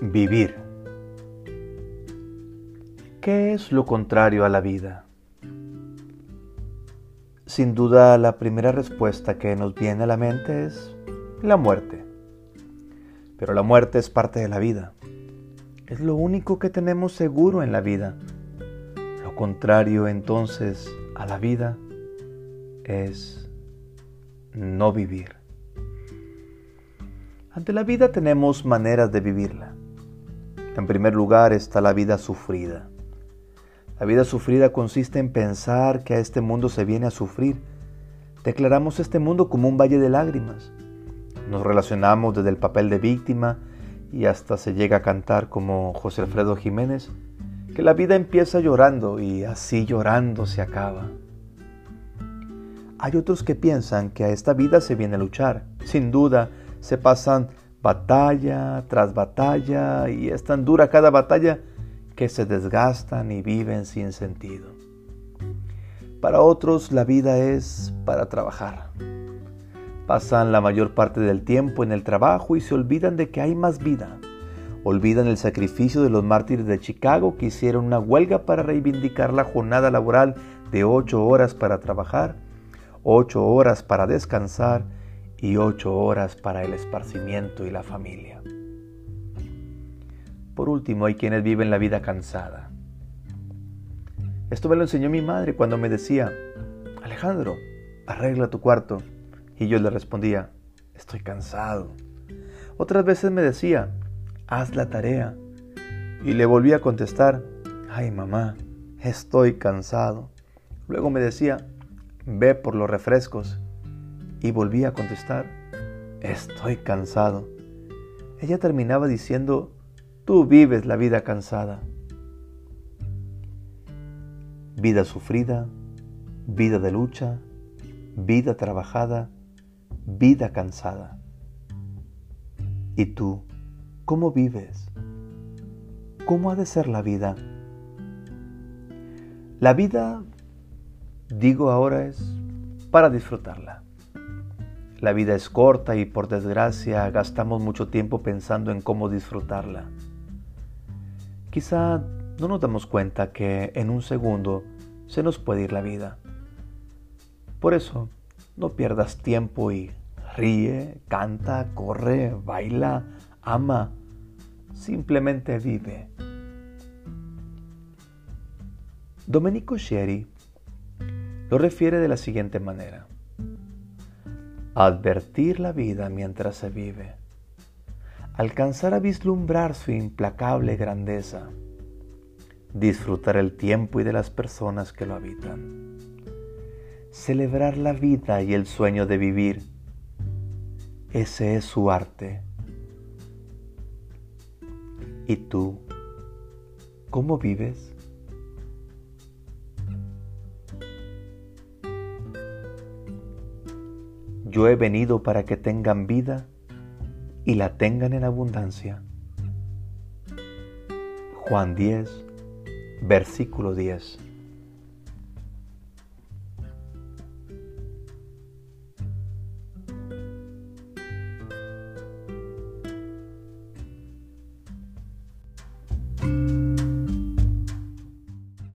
Vivir. ¿Qué es lo contrario a la vida? Sin duda la primera respuesta que nos viene a la mente es la muerte. Pero la muerte es parte de la vida. Es lo único que tenemos seguro en la vida. Lo contrario entonces a la vida es no vivir. Ante la vida tenemos maneras de vivirla. En primer lugar está la vida sufrida. La vida sufrida consiste en pensar que a este mundo se viene a sufrir. Declaramos este mundo como un valle de lágrimas. Nos relacionamos desde el papel de víctima y hasta se llega a cantar como José Alfredo Jiménez, que la vida empieza llorando y así llorando se acaba. Hay otros que piensan que a esta vida se viene a luchar. Sin duda, se pasan batalla tras batalla y es tan dura cada batalla que se desgastan y viven sin sentido. Para otros la vida es para trabajar. Pasan la mayor parte del tiempo en el trabajo y se olvidan de que hay más vida. Olvidan el sacrificio de los mártires de Chicago que hicieron una huelga para reivindicar la jornada laboral de ocho horas para trabajar, ocho horas para descansar y ocho horas para el esparcimiento y la familia. Por último, hay quienes viven la vida cansada. Esto me lo enseñó mi madre cuando me decía, Alejandro, arregla tu cuarto. Y yo le respondía, estoy cansado. Otras veces me decía, haz la tarea. Y le volví a contestar, ay mamá, estoy cansado. Luego me decía, ve por los refrescos y volví a contestar, estoy cansado. Ella terminaba diciendo, tú vives la vida cansada. Vida sufrida, vida de lucha, vida trabajada, vida cansada. ¿Y tú, cómo vives? ¿Cómo ha de ser la vida? La vida, digo ahora, es para disfrutarla. La vida es corta y por desgracia gastamos mucho tiempo pensando en cómo disfrutarla. Quizá no nos damos cuenta que en un segundo se nos puede ir la vida. Por eso, no pierdas tiempo y ríe, canta, corre, baila, ama, simplemente vive. Domenico Sherry lo refiere de la siguiente manera advertir la vida mientras se vive, alcanzar a vislumbrar su implacable grandeza, disfrutar el tiempo y de las personas que lo habitan, celebrar la vida y el sueño de vivir. Ese es su arte. ¿Y tú, cómo vives? Yo he venido para que tengan vida y la tengan en abundancia. Juan 10, versículo 10.